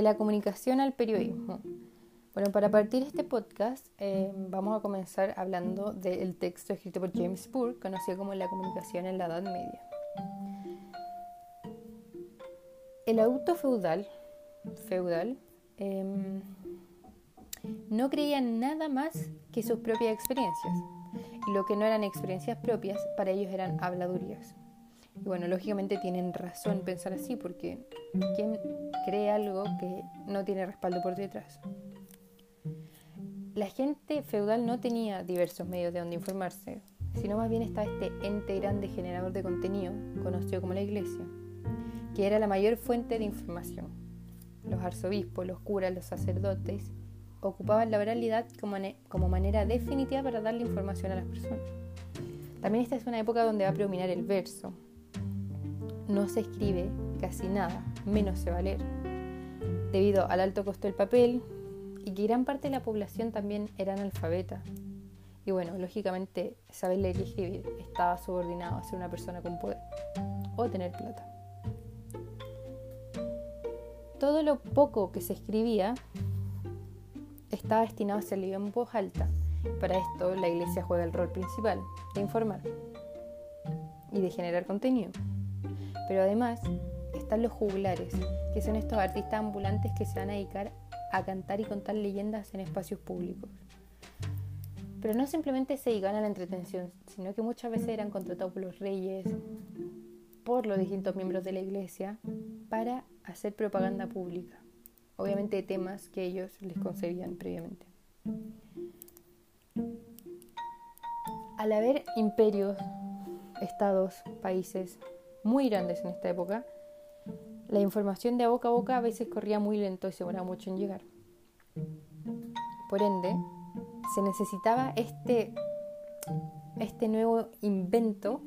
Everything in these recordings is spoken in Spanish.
De la comunicación al periodismo. Bueno, para partir este podcast eh, vamos a comenzar hablando del texto escrito por James Burke, conocido como La comunicación en la Edad Media. El auto feudal, feudal em, no creía nada más que sus propias experiencias. Y lo que no eran experiencias propias, para ellos eran habladurías. Y bueno, lógicamente tienen razón pensar así, porque ¿quién cree algo que no tiene respaldo por detrás? La gente feudal no tenía diversos medios de donde informarse, sino más bien estaba este ente grande generador de contenido, conocido como la Iglesia, que era la mayor fuente de información. Los arzobispos, los curas, los sacerdotes ocupaban la oralidad como, como manera definitiva para darle información a las personas. También esta es una época donde va a predominar el verso. No se escribe casi nada, menos se va a leer. Debido al alto costo del papel, y que gran parte de la población también era analfabeta. Y bueno, lógicamente saber leer y escribir estaba subordinado a ser una persona con poder o tener plata. Todo lo poco que se escribía estaba destinado a ser leído en voz alta. Para esto la iglesia juega el rol principal de informar y de generar contenido. Pero además están los juglares, que son estos artistas ambulantes que se van a dedicar a cantar y contar leyendas en espacios públicos. Pero no simplemente se dedicaban a la entretención, sino que muchas veces eran contratados por los reyes, por los distintos miembros de la iglesia, para hacer propaganda pública, obviamente de temas que ellos les concedían previamente. Al haber imperios, estados, países muy grandes en esta época, la información de boca a boca a veces corría muy lento y se demoraba mucho en llegar. Por ende, se necesitaba este, este nuevo invento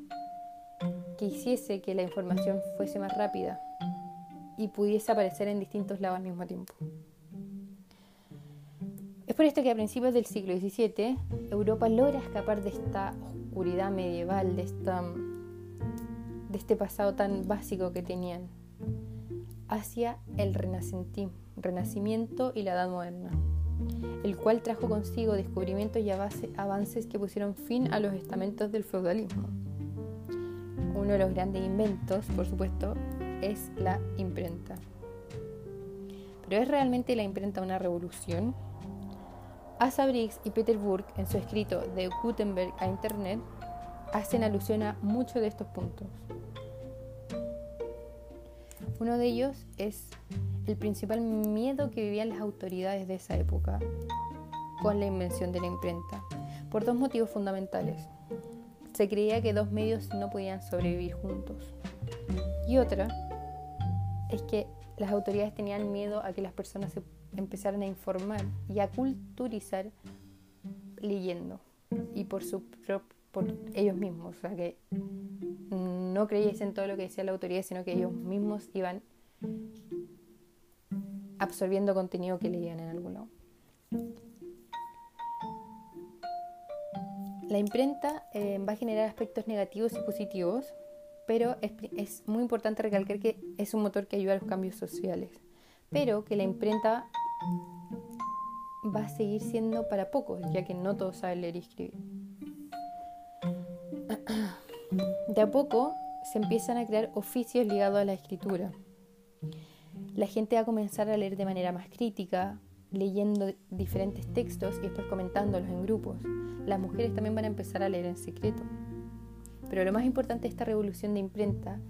que hiciese que la información fuese más rápida y pudiese aparecer en distintos lados al mismo tiempo. Es por esto que a principios del siglo XVII Europa logra escapar de esta oscuridad medieval, de, esta, de este pasado tan básico que tenían hacia el renacimiento y la Edad Moderna, el cual trajo consigo descubrimientos y avances que pusieron fin a los estamentos del feudalismo. Uno de los grandes inventos, por supuesto, es la imprenta. ¿Pero es realmente la imprenta una revolución? Asa Briggs y Peter Burke, en su escrito de Gutenberg a Internet, hacen alusión a muchos de estos puntos. Uno de ellos es el principal miedo que vivían las autoridades de esa época con la invención de la imprenta, por dos motivos fundamentales. Se creía que dos medios no podían sobrevivir juntos. Y otra es que las autoridades tenían miedo a que las personas empezaran a informar y a culturizar leyendo y por, su, por ellos mismos. O sea, que no creyesen todo lo que decía la autoridad, sino que ellos mismos iban absorbiendo contenido que leían en algún lado. La imprenta eh, va a generar aspectos negativos y positivos, pero es, es, muy importante recalcar que es un motor que ayuda a los cambios sociales, pero que la imprenta va a seguir siendo para pocos, ya que no todos saben leer y escribir. De a poco se empiezan a crear oficios ligados a la escritura. La gente va a comenzar a leer de manera más crítica, leyendo diferentes textos y después comentándolos en grupos. Las mujeres también van a empezar a leer en secreto. Pero lo más importante de esta revolución de imprenta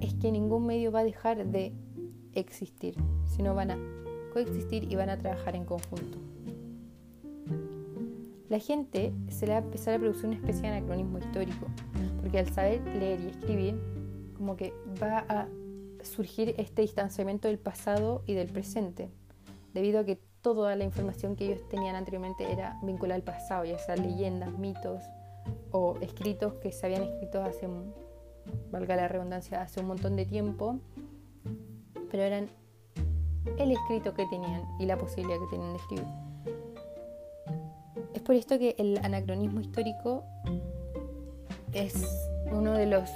es que ningún medio va a dejar de existir, sino van a coexistir y van a trabajar en conjunto. La gente se le va a empezar a producir una especie de anacronismo histórico, porque al saber leer y escribir, como que va a surgir este distanciamiento del pasado y del presente, debido a que toda la información que ellos tenían anteriormente era vinculada al pasado, ya sea leyendas, mitos o escritos que se habían escrito hace, valga la redundancia, hace un montón de tiempo, pero eran el escrito que tenían y la posibilidad que tenían de escribir. Es por esto que el anacronismo histórico es uno de los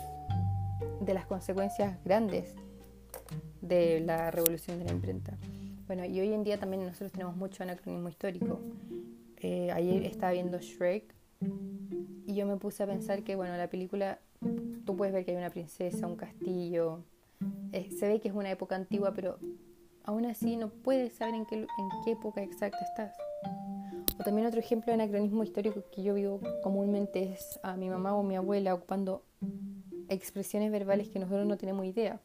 de las consecuencias grandes de la revolución de la imprenta. Bueno, y hoy en día también nosotros tenemos mucho anacronismo histórico. Eh, ayer estaba viendo Shrek y yo me puse a pensar que, bueno, la película, tú puedes ver que hay una princesa, un castillo, eh, se ve que es una época antigua, pero aún así no puedes saber en qué, en qué época exacta estás. O también otro ejemplo de anacronismo histórico que yo vivo comúnmente es a mi mamá o mi abuela ocupando expresiones verbales que nosotros no tenemos idea,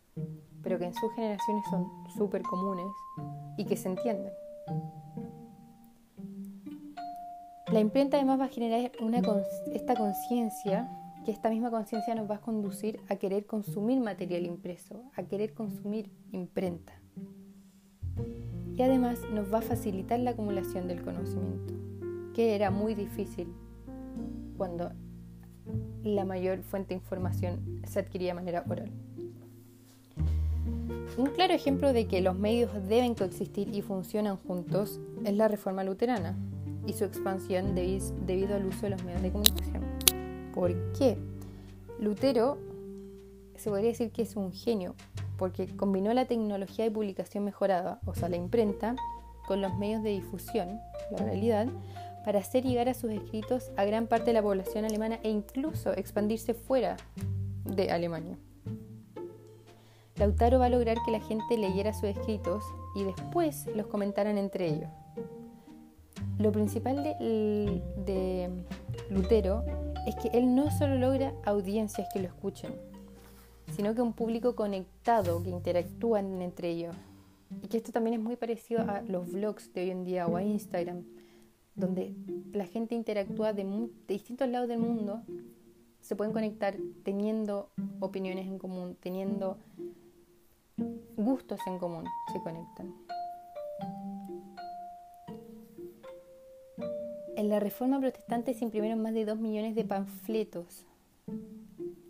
pero que en sus generaciones son súper comunes y que se entienden. La imprenta además va a generar esta conciencia, que esta misma conciencia nos va a conducir a querer consumir material impreso, a querer consumir imprenta. Y además nos va a facilitar la acumulación del conocimiento, que era muy difícil cuando la mayor fuente de información se adquiría de manera oral. Un claro ejemplo de que los medios deben coexistir y funcionan juntos es la reforma luterana y su expansión debido al uso de los medios de comunicación. ¿Por qué? Lutero se podría decir que es un genio porque combinó la tecnología de publicación mejorada, o sea, la imprenta, con los medios de difusión, la realidad, para hacer llegar a sus escritos a gran parte de la población alemana e incluso expandirse fuera de Alemania. Lautaro va a lograr que la gente leyera sus escritos y después los comentaran entre ellos. Lo principal de, de Lutero es que él no solo logra audiencias que lo escuchen, sino que un público conectado que interactúan entre ellos. Y que esto también es muy parecido a los vlogs de hoy en día o a Instagram, donde la gente interactúa de, distintos lados del mundo, se pueden conectar teniendo opiniones en común, teniendo gustos en común, se conectan. En la Reforma Protestante se imprimieron más de 2 millones de panfletos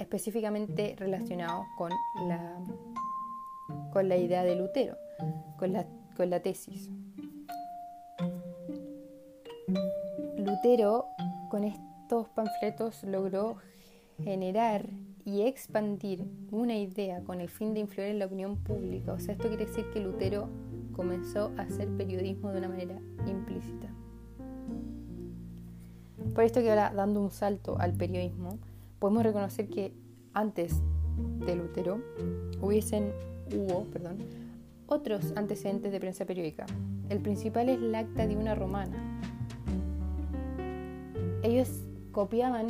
específicamente relacionados con la, con la idea de Lutero, con la, con la tesis. Lutero con estos panfletos logró generar y expandir una idea con el fin de influir en la opinión pública. O sea, esto quiere decir que Lutero comenzó a hacer periodismo de una manera implícita. Por esto que ahora, dando un salto al periodismo, podemos reconocer que antes de Lutero hubiesen, hubo perdón, otros antecedentes de prensa periódica. El principal es la acta de una romana. Ellos copiaban,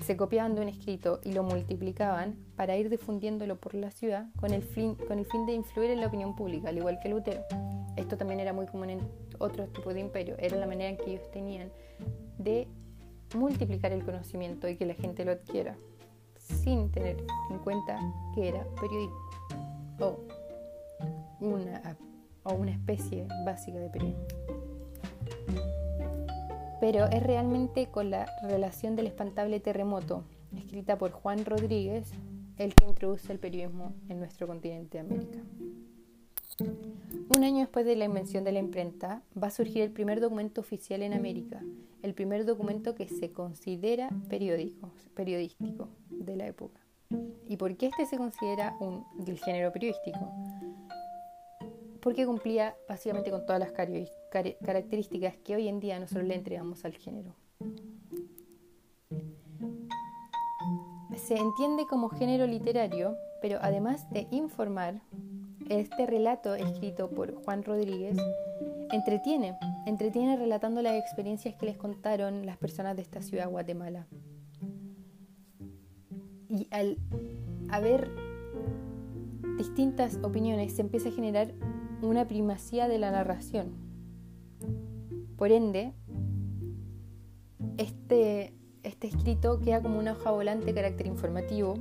se copiaban de un escrito y lo multiplicaban para ir difundiéndolo por la ciudad con el fin, con el fin de influir en la opinión pública, al igual que Lutero. Esto también era muy común en otros tipos de imperios, era la manera que ellos tenían de multiplicar el conocimiento y que la gente lo adquiera, sin tener en cuenta que era periodismo o una, o una especie básica de periodismo. Pero es realmente con la relación del espantable terremoto, escrita por Juan Rodríguez, el que introduce el periodismo en nuestro continente de América. Un año después de la invención de la imprenta, va a surgir el primer documento oficial en América, el primer documento que se considera periódico, periodístico de la época. ¿Y por qué este se considera un, del género periodístico? Porque cumplía básicamente con todas las características que hoy en día nosotros le entregamos al género. Se entiende como género literario, pero además de informar, este relato escrito por Juan Rodríguez entretiene, entretiene relatando las experiencias que les contaron las personas de esta ciudad, Guatemala. Y al haber distintas opiniones se empieza a generar una primacía de la narración. Por ende, este, este escrito queda como una hoja volante de carácter informativo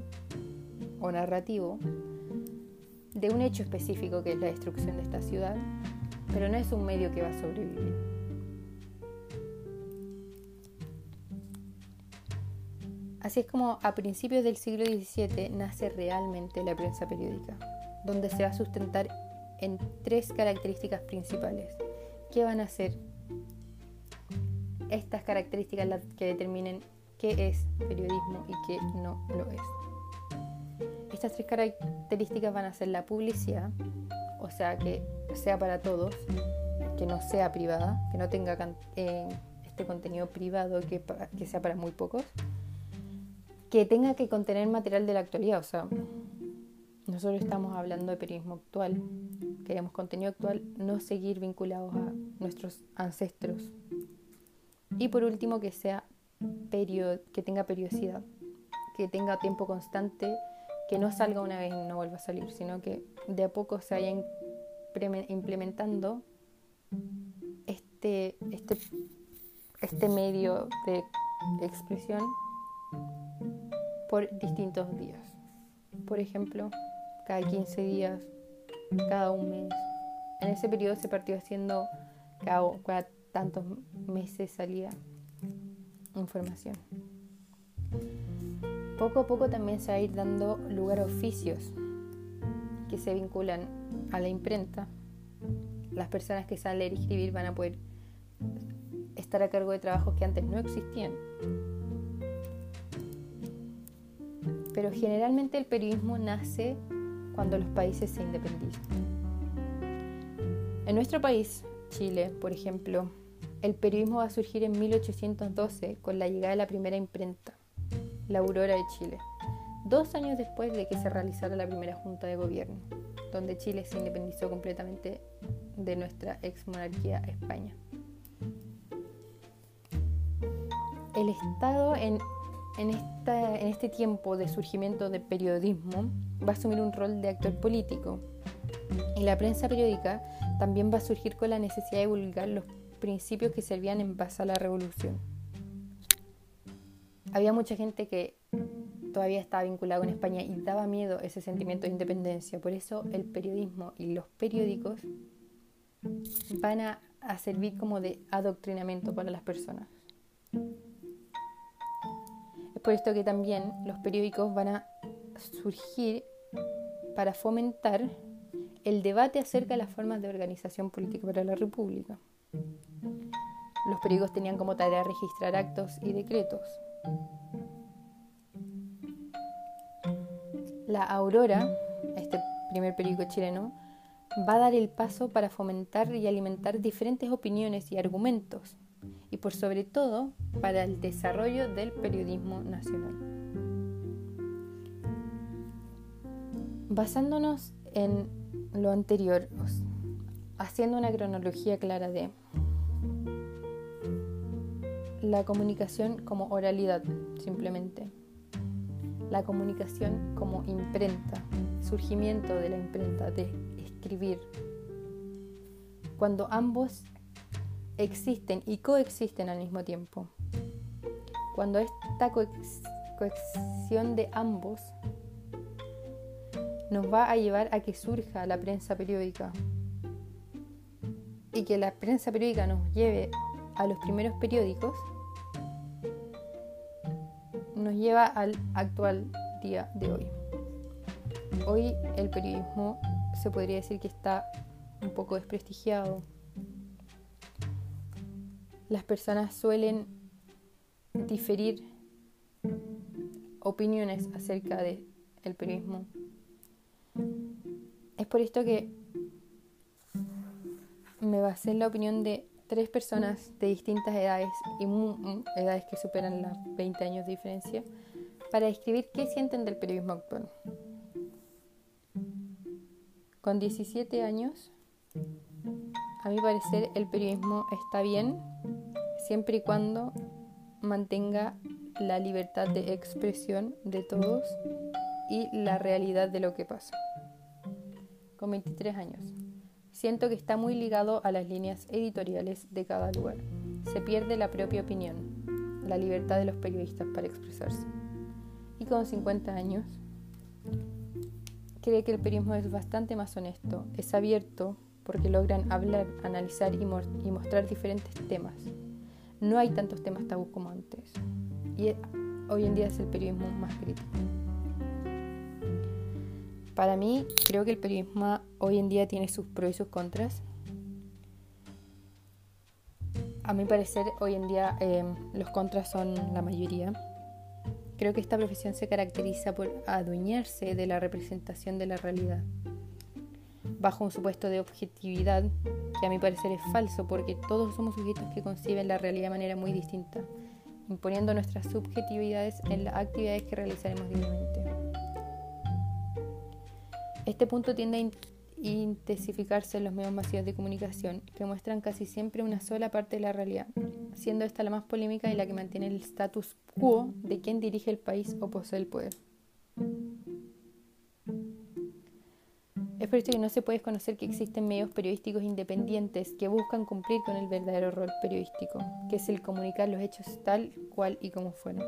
o narrativo de un hecho específico que es la destrucción de esta ciudad, pero no es un medio que va a sobrevivir. Así es como a principios del siglo XVII nace realmente la prensa periódica, donde se va a sustentar en tres características principales. ¿Qué van a ser estas características las que determinen qué es periodismo y qué no lo es? Estas tres características van a ser la publicidad, o sea, que sea para todos, que no sea privada, que no tenga eh, este contenido privado, que, que sea para muy pocos, que tenga que contener material de la actualidad, o sea, nosotros estamos hablando de periodismo actual, queremos contenido actual, no seguir vinculados a nuestros ancestros. Y por último, que sea que tenga periodicidad, que tenga tiempo constante, que no salga una vez y no vuelva a salir, sino que de a poco se vaya implementando este, este, este medio de expresión por distintos días. Por ejemplo, cada 15 días, cada un mes. En ese periodo se partió haciendo cada, tantos meses salía información. Poco a poco también se va a ir dando lugar a oficios que se vinculan a la imprenta. Las personas que saben leer y escribir van a poder estar a cargo de trabajos que antes no existían. Pero generalmente el periodismo nace cuando los países se independizan. En nuestro país, Chile, por ejemplo, el periodismo va a surgir en 1812 con la llegada de la primera imprenta, la Aurora de Chile, dos años después de que se realizara la primera junta de gobierno, donde Chile se independizó completamente de nuestra ex monarquía España. El Estado en en, en este tiempo de surgimiento del periodismo va a asumir un rol de actor político y la prensa periódica también va a surgir con la necesidad de divulgar los principios que servían en base a la revolución. Había mucha gente que todavía estaba vinculada con España y daba miedo ese sentimiento de independencia. Por eso el periodismo y los periódicos van a servir como de adoctrinamiento para las personas. Es por esto que también los periódicos van a surgir para fomentar el debate acerca de las formas de organización política para la República. Los periódicos tenían como tarea registrar actos y decretos. La Aurora, este primer periódico chileno, va a dar el paso para fomentar y alimentar diferentes opiniones y argumentos y por sobre todo para el desarrollo del periodismo nacional. Basándonos en lo anterior, haciendo una cronología clara de la comunicación como oralidad, simplemente. La comunicación como imprenta, surgimiento de la imprenta, de escribir. Cuando ambos existen y coexisten al mismo tiempo. Cuando esta coexión de ambos nos va a llevar a que surja la prensa periódica y que la prensa periódica nos lleve a los primeros periódicos, nos lleva al actual día de hoy. Hoy el periodismo se podría decir que está un poco desprestigiado, las personas suelen diferir opiniones acerca del el periodismo. Es por esto que me basé en la opinión de tres personas de distintas edades y edades que superan las 20 años de diferencia para describir qué sienten del periodismo actual. Con 17 años, a mi parecer el periodismo está bien siempre y cuando mantenga la libertad de expresión de todos y la realidad de lo que pasa. Con 23 años. Siento que está muy ligado a las líneas editoriales de cada lugar. Se pierde la propia opinión, la libertad de los periodistas para expresarse. Y con 50 años, cree que el periodismo es bastante más honesto, es abierto porque logran hablar, analizar y, y mostrar diferentes temas no hay tantos temas tabú como antes. Y hoy en día es el periodismo más crítico. Para mí, creo que el periodismo hoy en día tiene sus pros y sus contras. A mi parecer, hoy en día em, los contras son la mayoría. Creo que esta profesión se caracteriza por adueñarse de la representación de la realidad, bajo un supuesto de objetividad que a mi parecer es falso porque todos somos sujetos que conciben la realidad de manera muy distinta, imponiendo nuestras subjetividades en las actividades que realizaremos diariamente. Este punto tiende a intensificarse en los medios masivos de comunicación, que muestran casi siempre una sola parte de la realidad, siendo esta la más polémica y la que mantiene el status quo de quien dirige el país o posee el poder. Es por esto que no se puede desconocer que existen medios periodísticos independientes que buscan cumplir con el verdadero rol periodístico, que es el comunicar los hechos tal cual y como fueron.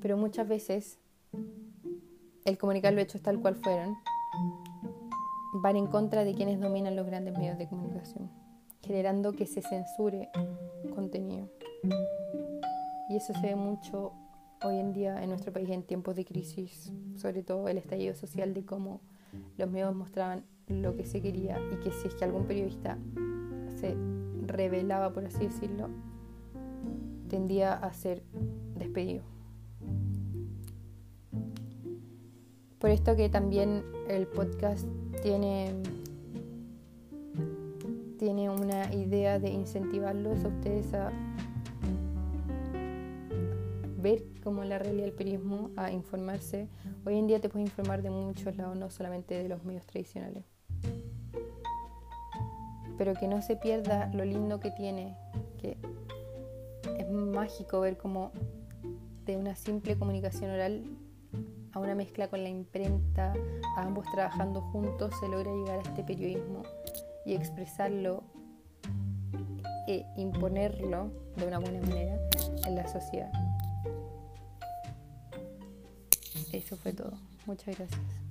Pero muchas veces el comunicar los hechos tal cual fueron van en contra de quienes dominan los grandes medios de comunicación, generando que se censure contenido. Y eso se ve mucho hoy en día en nuestro país en tiempos de crisis, sobre todo el estallido social de cómo los medios mostraban lo que se quería y que si es que algún periodista se revelaba, por así decirlo, tendía a ser despedido. Por esto que también el podcast tiene, tiene una idea de incentivarlos a ustedes a ver como la realidad del periodismo, a informarse. Hoy en día te puedes informar de muchos lados, no solamente de los medios tradicionales. Pero que no se pierda lo lindo que tiene, que es mágico ver cómo de una simple comunicación oral a una mezcla con la imprenta, a ambos trabajando juntos, se logra llegar a este periodismo y expresarlo e imponerlo de una buena manera en la sociedad. Eso fue todo. Muchas gracias.